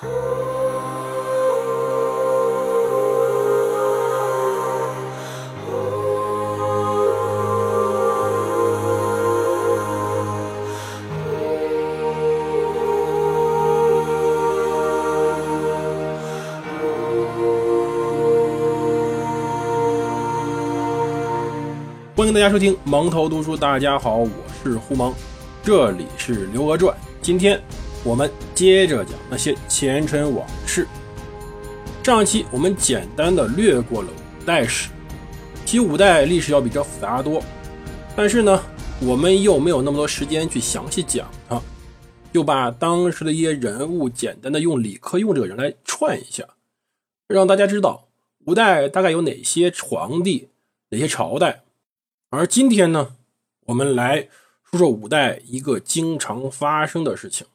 欢迎大家收听蒙头读书。大家好，我是胡蒙，这里是《刘娥传》。今天我们接着讲那些前尘往事。上期我们简单的略过了五代史，其实五代历史要比这复杂多。但是呢，我们又没有那么多时间去详细讲它，就把当时的一些人物简单的用李克用这个人来串一下，让大家知道五代大概有哪些皇帝、哪些朝代。而今天呢，我们来说说五代一个经常发生的事情，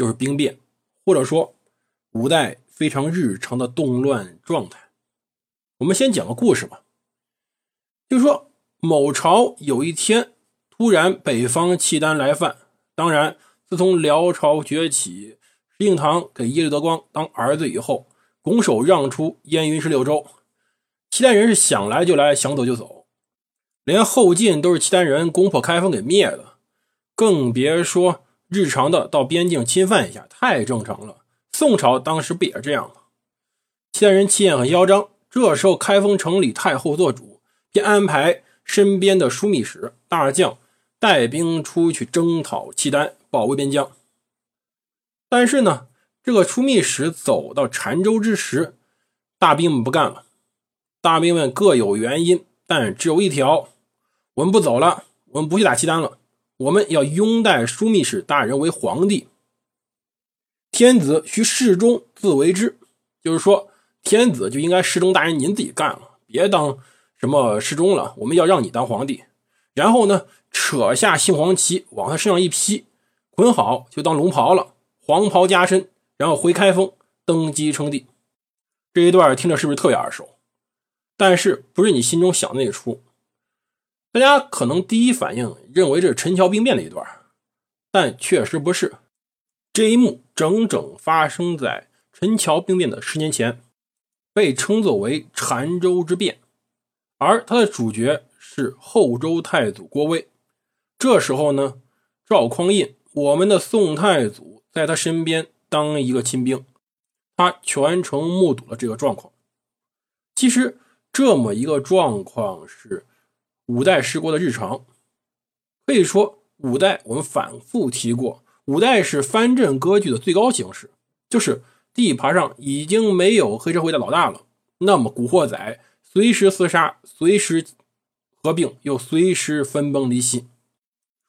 就是兵变，或者说五代非常日常的动乱状态。我们先讲个故事吧，就说某朝有一天突然北方契丹来犯，当然自从辽朝崛起，石敬瑭给耶律德光当儿子以后，拱手让出燕云十六州，契丹人是想来就来，想走就走。连后晋都是契丹人攻破开封给灭的，更别说日常的到边境侵犯一下，太正常了。宋朝当时不也这样吗？契丹人气焰很嚣张，这时候开封城里太后做主，便安排身边的枢密使大将带兵出去征讨契丹，保卫边疆。但是呢，这个枢密使走到澶州之时，大兵们不干了，大兵们各有原因。但只有一条，我们不走了，我们不去打契丹了，我们要拥戴枢密使大人为皇帝。天子需侍中自为之，就是说，天子就应该侍中大人您自己干了，别当什么侍中了。我们要让你当皇帝，然后呢，扯下杏黄旗往他身上一披，捆好就当龙袍了，黄袍加身，然后回开封登基称帝。这一段听着是不是特别耳熟？但是不是你心中想的那出？大家可能第一反应认为这是陈桥兵变的一段，但确实不是。这一幕整整发生在陈桥兵变的十年前，被称作为澶州之变，而它的主角是后周太祖郭威。这时候呢，赵匡胤，我们的宋太祖，在他身边当一个亲兵，他全程目睹了这个状况。其实。这么一个状况是五代十国的日常，可以说五代我们反复提过，五代是藩镇割据的最高形式，就是地盘上已经没有黑社会的老大了，那么古惑仔随时厮杀，随时合并，又随时分崩离析。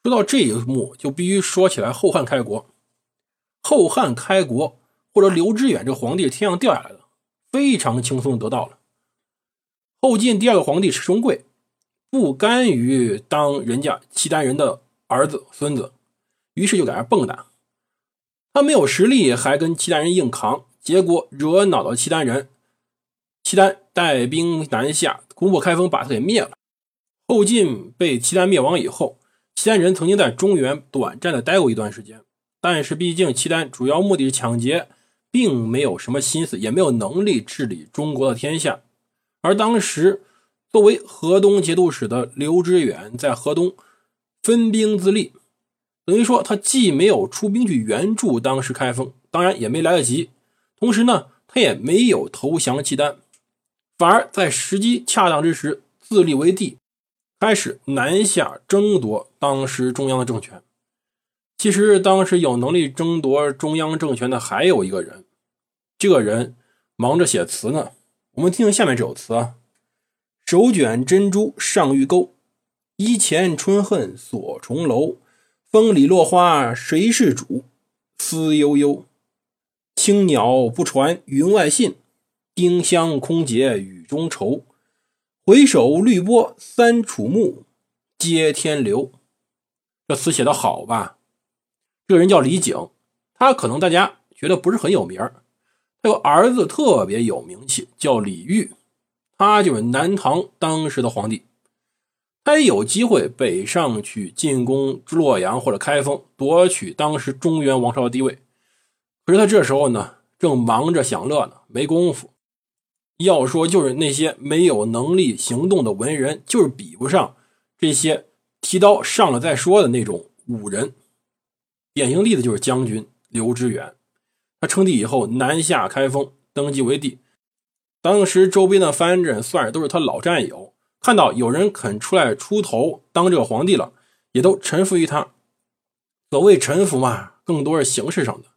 说到这一幕，就必须说起来后汉开国。后汉开国，或者刘知远这皇帝天上掉下来的，非常轻松得到了。后晋第二个皇帝石重贵不甘于当人家契丹人的儿子孙子，于是就在那蹦跶。他没有实力，还跟契丹人硬扛，结果惹恼了契丹人。契丹带兵南下，攻破开封，把他给灭了。后晋被契丹灭亡以后，契丹人曾经在中原短暂的待过一段时间，但是毕竟契丹主要目的是抢劫，并没有什么心思，也没有能力治理中国的天下。而当时，作为河东节度使的刘知远在河东分兵自立，等于说他既没有出兵去援助当时开封，当然也没来得及。同时呢，他也没有投降契丹，反而在时机恰当之时自立为帝，开始南下争夺当时中央的政权。其实当时有能力争夺中央政权的还有一个人，这个人忙着写词呢。我们听听下面这首词啊：手卷珍珠上玉钩，衣前春恨锁重楼。风里落花谁是主？思悠悠。青鸟不传云外信，丁香空结雨中愁。回首绿波三楚暮，接天流。这词写的好吧？这个人叫李璟，他可能大家觉得不是很有名儿。他有儿子特别有名气，叫李煜，他就是南唐当时的皇帝。他也有机会北上去进攻洛阳或者开封，夺取当时中原王朝的地位。可是他这时候呢，正忙着享乐呢，没工夫。要说就是那些没有能力行动的文人，就是比不上这些提刀上了再说的那种武人。典型例子就是将军刘知远，他称帝以后南下开封，登基为帝。当时周边的藩镇算是都是他老战友，看到有人肯出来出头当这个皇帝了，也都臣服于他。所谓臣服嘛，更多是形式上的，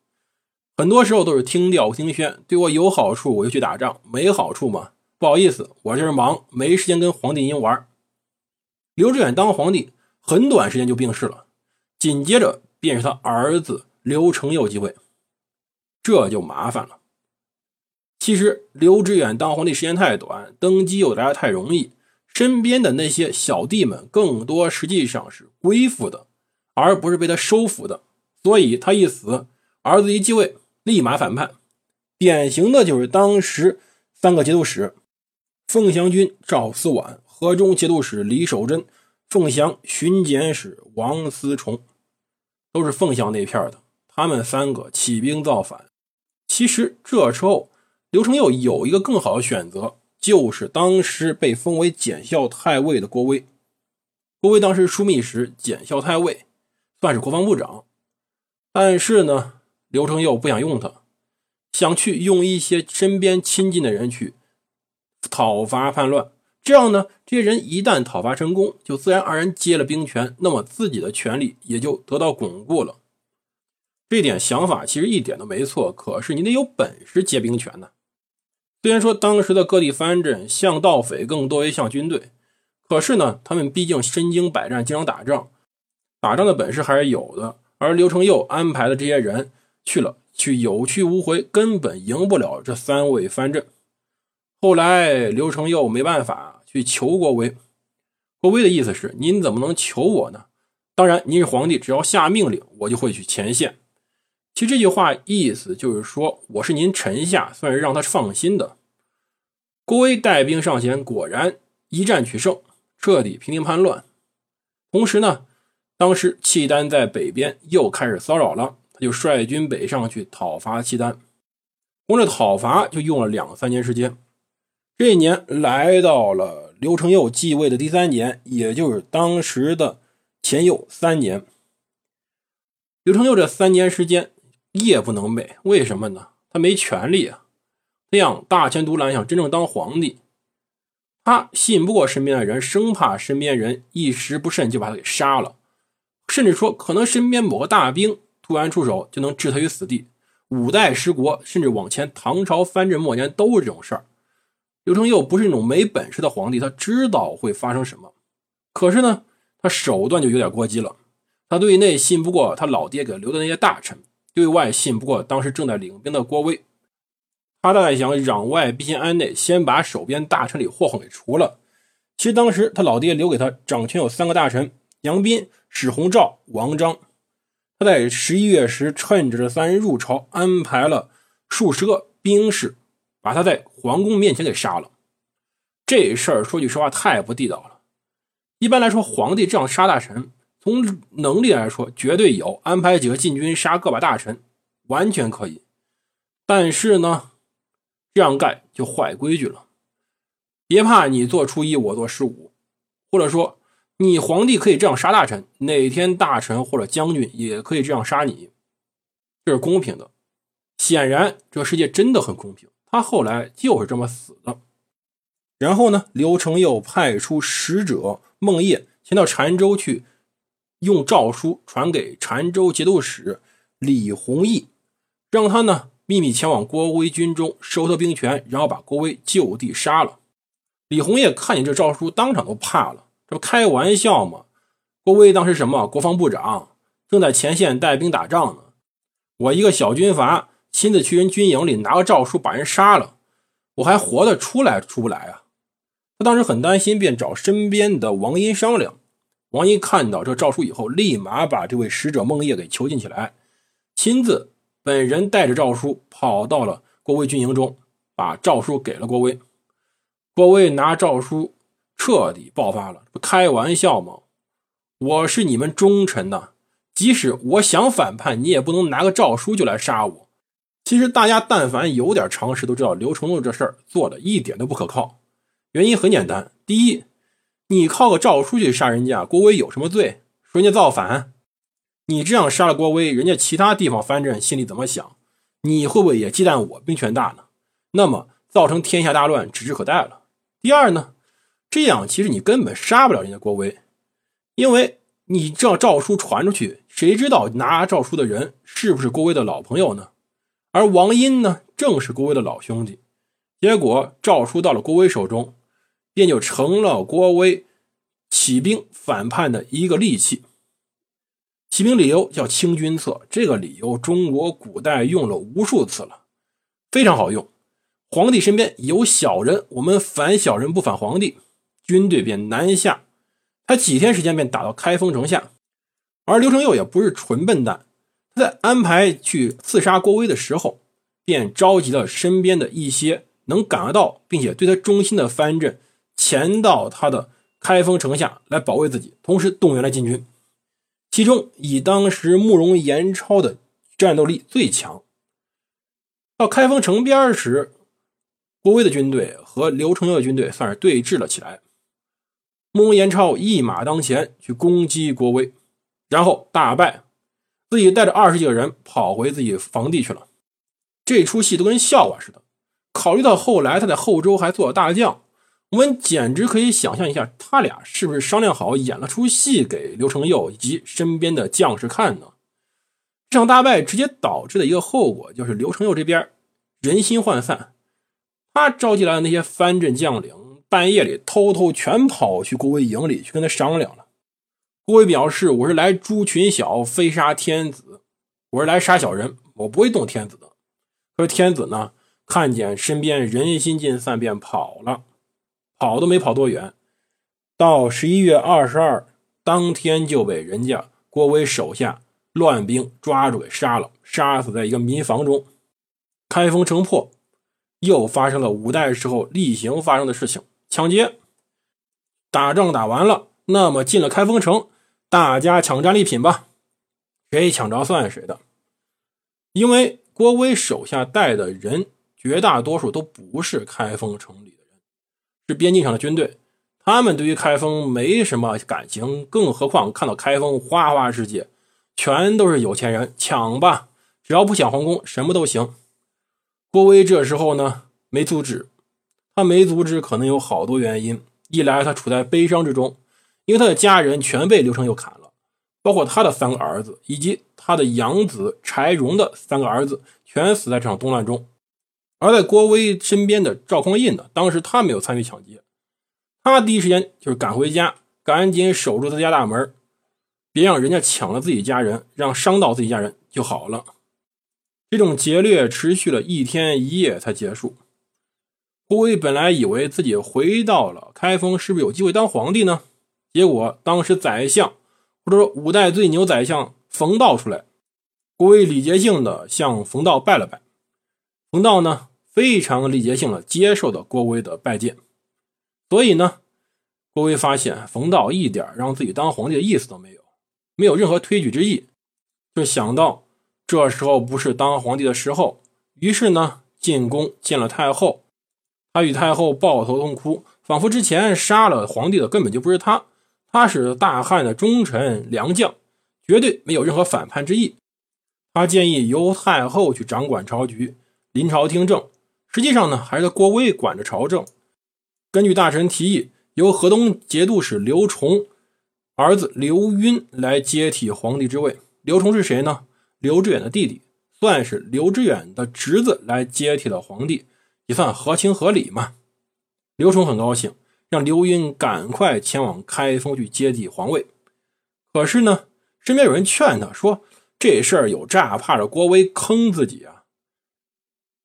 很多时候都是听调听宣，对我有好处我就去打仗，没好处嘛，不好意思，我这是忙，没时间跟皇帝您玩。刘志远当皇帝很短时间就病逝了，紧接着。便是他儿子刘承佑继位，这就麻烦了。其实刘知远当皇帝时间太短，登基又来的太容易，身边的那些小弟们更多实际上是归附的，而不是被他收服的。所以他一死，儿子一继位，立马反叛。典型的就是当时三个节度使：凤翔军赵思婉、河中节度使李守贞、凤翔巡检使王思崇。都是凤翔那片的，他们三个起兵造反。其实这时候，刘承佑有一个更好的选择，就是当时被封为检校太尉的郭威。郭威当时枢密使、检校太尉，算是国防部长。但是呢，刘承佑不想用他，想去用一些身边亲近的人去讨伐叛乱。这样呢，这些人一旦讨伐成功，就自然而然接了兵权，那么自己的权力也就得到巩固了。这点想法其实一点都没错，可是你得有本事接兵权呢。虽然说当时的各地藩镇像盗匪更多于像军队，可是呢，他们毕竟身经百战，经常打仗，打仗的本事还是有的。而刘承佑安排的这些人去了，去有去无回，根本赢不了这三位藩镇。后来刘承佑没办法去求郭威，郭威的意思是：您怎么能求我呢？当然，您是皇帝，只要下命令，我就会去前线。其实这句话意思就是说，我是您臣下，算是让他放心的。郭威带兵上前，果然一战取胜，彻底平定叛乱。同时呢，当时契丹在北边又开始骚扰了，他就率军北上去讨伐契丹。光这讨伐就用了两三年时间。这一年来到了刘承佑继位的第三年，也就是当时的前右三年。刘承佑这三年时间夜不能寐，为什么呢？他没权利啊，这样大权独揽，想真正当皇帝，他信不过身边的人，生怕身边人一时不慎就把他给杀了，甚至说可能身边某个大兵突然出手就能置他于死地。五代十国，甚至往前唐朝藩镇末年都是这种事儿。刘承佑不是那种没本事的皇帝，他知道会发生什么，可是呢，他手段就有点过激了。他对内信不过他老爹给留的那些大臣，对外信不过当时正在领兵的郭威。他大概想攘外必先安内，先把手边大臣里祸患给除了。其实当时他老爹留给他掌权有三个大臣：杨斌、史弘肇、王章。他在十一月时趁着这三人入朝，安排了数十个兵士。把他在皇宫面前给杀了，这事儿说句实话太不地道了。一般来说，皇帝这样杀大臣，从能力来说绝对有，安排几个禁军杀个把大臣，完全可以。但是呢，这样干就坏规矩了。别怕你做初一，我做十五，或者说你皇帝可以这样杀大臣，哪天大臣或者将军也可以这样杀你，这是公平的。显然，这世界真的很公平。他后来就是这么死的。然后呢，刘承佑派出使者孟烨前到澶州去，用诏书传给澶州节度使李弘毅，让他呢秘密前往郭威军中收他兵权，然后把郭威就地杀了。李弘毅看见这诏书，当场都怕了，这不开玩笑吗？郭威当时什么国防部长，正在前线带兵打仗呢，我一个小军阀。亲自去人军营里拿个诏书把人杀了，我还活得出来出不来啊？他当时很担心，便找身边的王殷商量。王殷看到这诏书以后，立马把这位使者孟烨给囚禁起来，亲自本人带着诏书跑到了郭威军营中，把诏书给了郭威。郭威拿诏书彻底爆发了，不开玩笑吗？我是你们忠臣呐，即使我想反叛，你也不能拿个诏书就来杀我。其实大家但凡有点常识，都知道刘承佑这事儿做的一点都不可靠。原因很简单，第一，你靠个诏书去杀人家，郭威有什么罪？说人家造反，你这样杀了郭威，人家其他地方藩镇心里怎么想？你会不会也忌惮我兵权大呢？那么造成天下大乱，指日可待了。第二呢，这样其实你根本杀不了人家郭威，因为你这诏书传出去，谁知道拿诏书的人是不是郭威的老朋友呢？而王殷呢，正是郭威的老兄弟，结果诏书到了郭威手中，便就成了郭威起兵反叛的一个利器。起兵理由叫清君侧，这个理由中国古代用了无数次了，非常好用。皇帝身边有小人，我们反小人不反皇帝，军队便南下。他几天时间便打到开封城下，而刘承佑也不是纯笨蛋。在安排去刺杀郭威的时候，便召集了身边的一些能感得到并且对他忠心的藩镇，前到他的开封城下来保卫自己，同时动员了禁军。其中以当时慕容延超的战斗力最强。到开封城边时，郭威的军队和刘承佑的军队算是对峙了起来。慕容延超一马当前去攻击郭威，然后大败。自己带着二十几个人跑回自己房地去了，这出戏都跟笑话似的。考虑到后来他在后周还做了大将，我们简直可以想象一下，他俩是不是商量好演了出戏给刘承佑以及身边的将士看呢？这场大败直接导致的一个后果就是刘承佑这边人心涣散，他召集来的那些藩镇将领半夜里偷偷全跑去郭威营里去跟他商量了。郭威表示：“我是来诛群小，非杀天子。我是来杀小人，我不会动天子的。”可是天子呢，看见身边人心尽散，便跑了。跑都没跑多远，到十一月二十二当天就被人家郭威手下乱兵抓住给杀了，杀死在一个民房中。开封城破，又发生了五代时候例行发生的事情：抢劫。打仗打完了，那么进了开封城。大家抢战利品吧，谁抢着算谁的。因为郭威手下带的人绝大多数都不是开封城里，是边境上的军队。他们对于开封没什么感情，更何况看到开封花花世界，全都是有钱人，抢吧，只要不抢皇宫，什么都行。郭威这时候呢没阻止，他没阻止可能有好多原因，一来他处在悲伤之中。因为他的家人全被刘承佑砍了，包括他的三个儿子以及他的养子柴荣的三个儿子，全死在这场动乱中。而在郭威身边的赵匡胤呢，当时他没有参与抢劫，他第一时间就是赶回家，赶紧守住他家大门，别让人家抢了自己家人，让伤到自己家人就好了。这种劫掠持续了一天一夜才结束。郭威本来以为自己回到了开封，是不是有机会当皇帝呢？结果，当时宰相或者说五代最牛宰相冯道出来，郭威礼节性的向冯道拜了拜。冯道呢，非常礼节性的接受了郭威的拜见。所以呢，郭威发现冯道一点让自己当皇帝的意思都没有，没有任何推举之意，就想到这时候不是当皇帝的时候，于是呢，进宫见了太后。他与太后抱头痛哭，仿佛之前杀了皇帝的根本就不是他。他是大汉的忠臣良将，绝对没有任何反叛之意。他建议由太后去掌管朝局，临朝听政。实际上呢，还是郭威管着朝政。根据大臣提议，由河东节度使刘崇儿子刘赟来接替皇帝之位。刘崇是谁呢？刘知远的弟弟，算是刘知远的侄子来接替了皇帝，也算合情合理嘛。刘崇很高兴。让刘赟赶快前往开封去接替皇位，可是呢，身边有人劝他说：“这事儿有诈，怕着郭威坑自己啊。”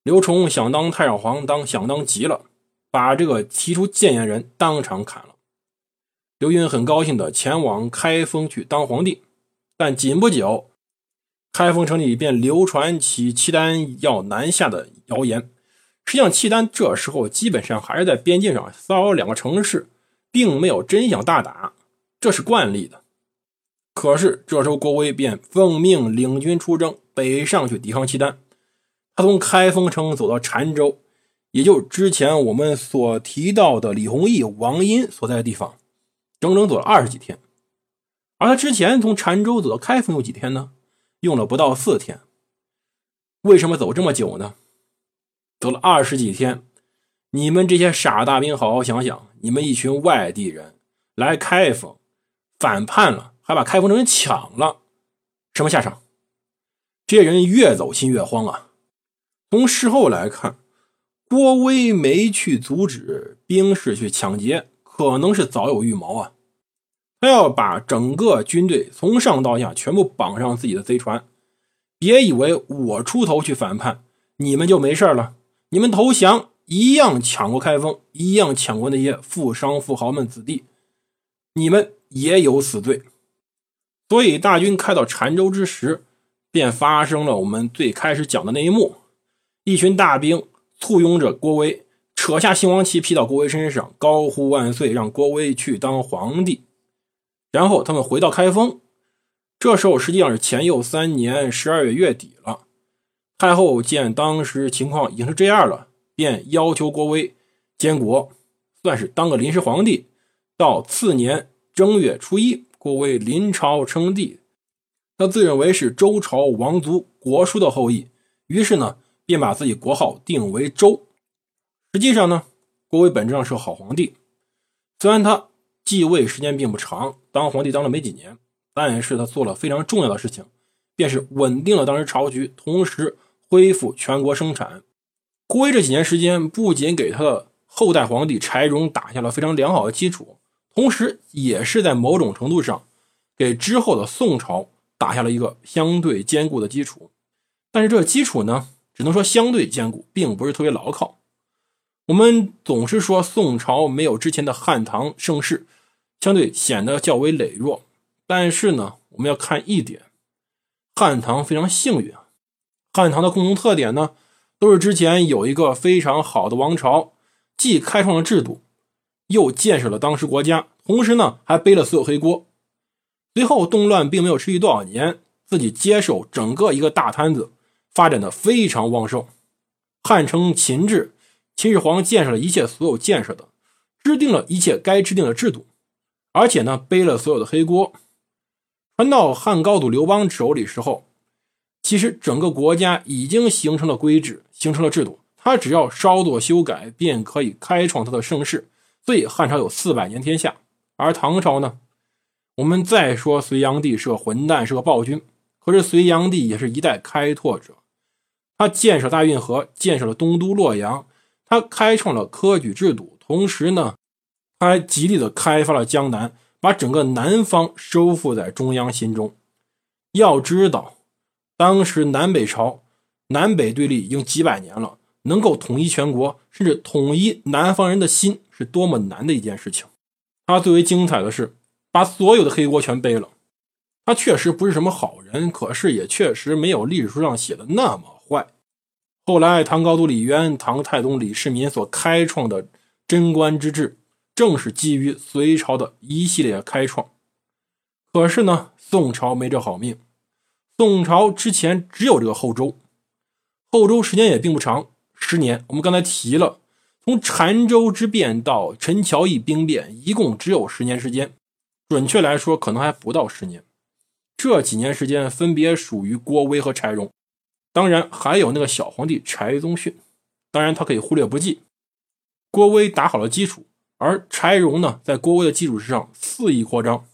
刘崇想当太上皇，当想当急了，把这个提出谏言人当场砍了。刘赟很高兴的前往开封去当皇帝，但仅不久，开封城里便流传起契丹要南下的谣言。实际上，契丹这时候基本上还是在边境上骚扰两个城市，并没有真想大打，这是惯例的。可是这时候，郭威便奉命领军出征，北上去抵抗契丹。他从开封城走到澶州，也就是之前我们所提到的李弘毅、王殷所在的地方，整整走了二十几天。而他之前从澶州走到开封有几天呢？用了不到四天。为什么走这么久呢？走了二十几天，你们这些傻大兵，好好想想，你们一群外地人来开封，反叛了，还把开封城给抢了，什么下场？这些人越走心越慌啊！从事后来看，郭威没去阻止兵士去抢劫，可能是早有预谋啊。他要把整个军队从上到下全部绑上自己的贼船，别以为我出头去反叛，你们就没事了。你们投降一样抢过开封，一样抢过那些富商富豪们子弟，你们也有死罪。所以大军开到澶州之时，便发生了我们最开始讲的那一幕：一群大兵簇拥着郭威，扯下兴王旗披到郭威身上，高呼万岁，让郭威去当皇帝。然后他们回到开封，这时候实际上是乾佑三年十二月月底了。太后见当时情况已经是这样了，便要求郭威监国，算是当个临时皇帝。到次年正月初一，郭威临朝称帝，他自认为是周朝王族国叔的后裔，于是呢，便把自己国号定为周。实际上呢，郭威本质上是个好皇帝，虽然他。继位时间并不长，当皇帝当了没几年，但是他做了非常重要的事情，便是稳定了当时朝局，同时恢复全国生产。郭威这几年时间，不仅给他的后代皇帝柴荣打下了非常良好的基础，同时也是在某种程度上给之后的宋朝打下了一个相对坚固的基础。但是这基础呢，只能说相对坚固，并不是特别牢靠。我们总是说宋朝没有之前的汉唐盛世。相对显得较为羸弱，但是呢，我们要看一点，汉唐非常幸运。汉唐的共同特点呢，都是之前有一个非常好的王朝，既开创了制度，又建设了当时国家，同时呢，还背了所有黑锅。随后动乱并没有持续多少年，自己接手整个一个大摊子，发展的非常旺盛。汉称秦制，秦始皇建设了一切所有建设的，制定了一切该制定的制度。而且呢，背了所有的黑锅，传到汉高祖刘邦手里时候，其实整个国家已经形成了规制，形成了制度，他只要稍作修改，便可以开创他的盛世。所以汉朝有四百年天下，而唐朝呢，我们再说隋炀帝是个混蛋，是个暴君，可是隋炀帝也是一代开拓者，他建设大运河，建设了东都洛阳，他开创了科举制度，同时呢。他还极力的开发了江南，把整个南方收复在中央心中。要知道，当时南北朝南北对立已经几百年了，能够统一全国，甚至统一南方人的心，是多么难的一件事情。他最为精彩的是，把所有的黑锅全背了。他确实不是什么好人，可是也确实没有历史书上写的那么坏。后来，唐高祖李渊、唐太宗李世民所开创的贞观之治。正是基于隋朝的一系列开创，可是呢，宋朝没这好命。宋朝之前只有这个后周，后周时间也并不长，十年。我们刚才提了，从澶州之变到陈桥驿兵变，一共只有十年时间。准确来说，可能还不到十年。这几年时间分别属于郭威和柴荣，当然还有那个小皇帝柴宗训，当然他可以忽略不计。郭威打好了基础。而柴荣呢，在郭威的基础之上肆意扩张。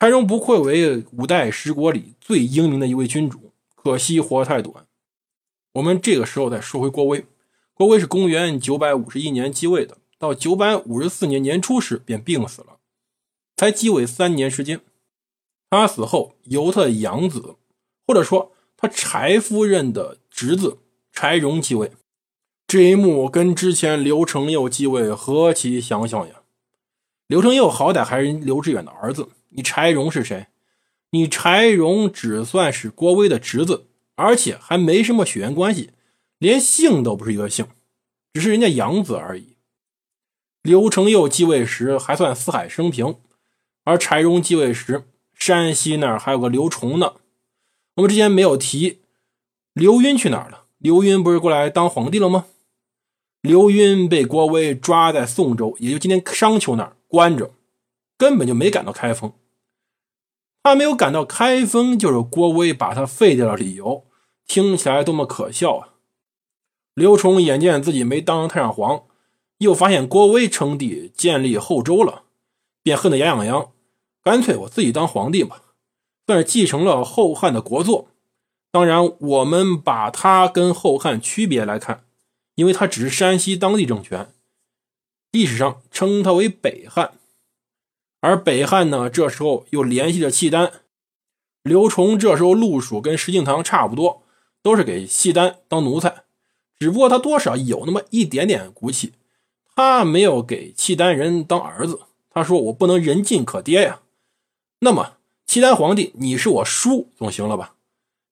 柴荣不愧为五代十国里最英明的一位君主，可惜活太短。我们这个时候再说回郭威，郭威是公元九百五十一年继位的，到九百五十四年年初时便病死了，才继位三年时间。他死后由他的养子，或者说他柴夫人的侄子柴荣继位。这一幕跟之前刘承佑继位何其相像呀！刘承佑好歹还是刘志远的儿子，你柴荣是谁？你柴荣只算是郭威的侄子，而且还没什么血缘关系，连姓都不是一个姓，只是人家养子而已。刘承佑继位时还算四海升平，而柴荣继位时，山西那儿还有个刘崇呢。我们之前没有提，刘赟去哪儿了？刘赟不是过来当皇帝了吗？刘赟被郭威抓在宋州，也就今天商丘那儿关着，根本就没赶到开封。他没有赶到开封，就是郭威把他废掉的理由。听起来多么可笑啊！刘崇眼见自己没当上太上皇，又发现郭威称帝建立后周了，便恨得牙痒痒。干脆我自己当皇帝吧，算是继承了后汉的国祚。当然，我们把他跟后汉区别来看，因为他只是山西当地政权，历史上称他为北汉。而北汉呢，这时候又联系着契丹。刘崇这时候路数跟石敬瑭差不多。都是给契丹当奴才，只不过他多少有那么一点点骨气，他没有给契丹人当儿子。他说：“我不能人尽可爹呀。”那么契丹皇帝，你是我叔总行了吧？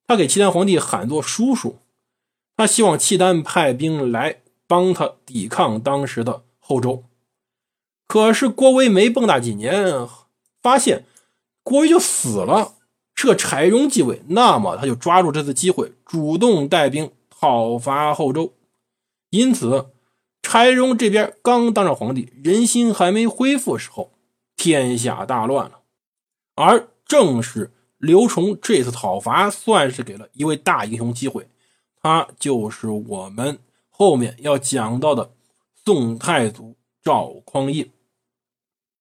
他给契丹皇帝喊作叔叔，他希望契丹派兵来帮他抵抗当时的后周。可是郭威没蹦跶几年，发现郭威就死了。是柴荣继位，那么他就抓住这次机会，主动带兵讨伐后周。因此，柴荣这边刚当上皇帝，人心还没恢复的时候，天下大乱了。而正是刘崇这次讨伐，算是给了一位大英雄机会，他就是我们后面要讲到的宋太祖赵匡胤。